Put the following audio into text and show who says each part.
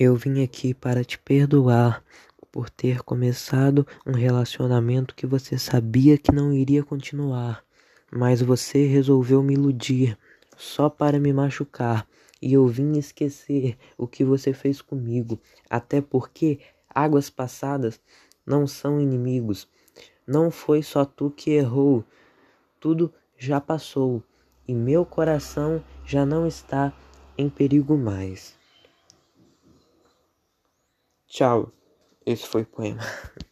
Speaker 1: Eu vim aqui para te perdoar por ter começado um relacionamento que você sabia que não iria continuar, mas você resolveu me iludir só para me machucar. E eu vim esquecer o que você fez comigo, até porque águas passadas não são inimigos. Não foi só tu que errou, tudo já passou e meu coração já não está em perigo mais. Tchau. Esse foi o poema.